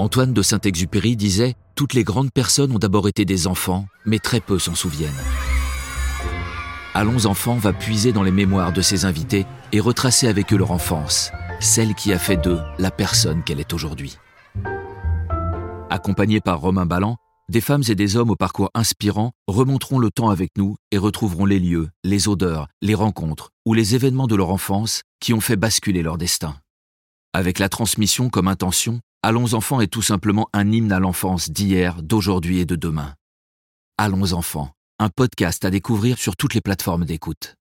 Antoine de Saint-Exupéry disait Toutes les grandes personnes ont d'abord été des enfants, mais très peu s'en souviennent. Allons enfants va puiser dans les mémoires de ses invités et retracer avec eux leur enfance, celle qui a fait d'eux la personne qu'elle est aujourd'hui. Accompagnés par Romain Ballan, des femmes et des hommes au parcours inspirant remonteront le temps avec nous et retrouveront les lieux, les odeurs, les rencontres ou les événements de leur enfance qui ont fait basculer leur destin. Avec la transmission comme intention, Allons enfants est tout simplement un hymne à l'enfance d'hier, d'aujourd'hui et de demain. Allons enfants, un podcast à découvrir sur toutes les plateformes d'écoute.